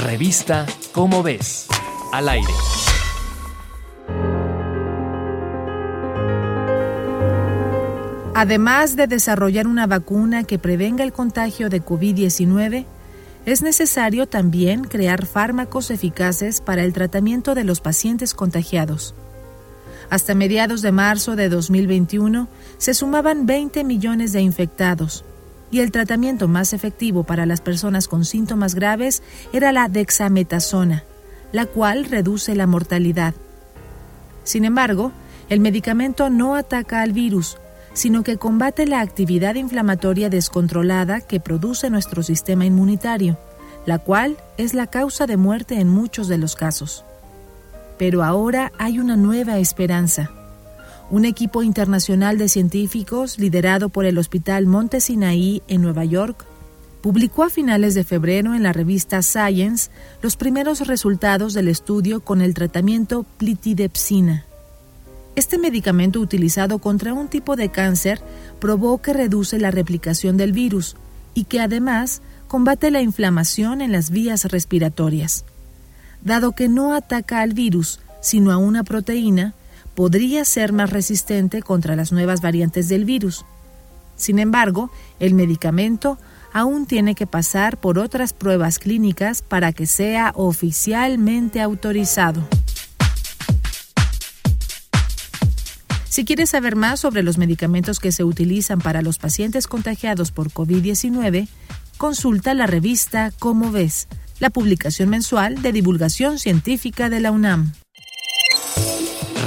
Revista Cómo ves, al aire. Además de desarrollar una vacuna que prevenga el contagio de COVID-19, es necesario también crear fármacos eficaces para el tratamiento de los pacientes contagiados. Hasta mediados de marzo de 2021 se sumaban 20 millones de infectados y el tratamiento más efectivo para las personas con síntomas graves era la dexametasona, la cual reduce la mortalidad. Sin embargo, el medicamento no ataca al virus, sino que combate la actividad inflamatoria descontrolada que produce nuestro sistema inmunitario, la cual es la causa de muerte en muchos de los casos. Pero ahora hay una nueva esperanza. Un equipo internacional de científicos, liderado por el Hospital Monte Sinaí en Nueva York, publicó a finales de febrero en la revista Science los primeros resultados del estudio con el tratamiento plitidepsina. Este medicamento utilizado contra un tipo de cáncer probó que reduce la replicación del virus y que además combate la inflamación en las vías respiratorias dado que no ataca al virus, sino a una proteína, podría ser más resistente contra las nuevas variantes del virus. Sin embargo, el medicamento aún tiene que pasar por otras pruebas clínicas para que sea oficialmente autorizado. Si quieres saber más sobre los medicamentos que se utilizan para los pacientes contagiados por COVID-19, consulta la revista Cómo ves la publicación mensual de divulgación científica de la UNAM.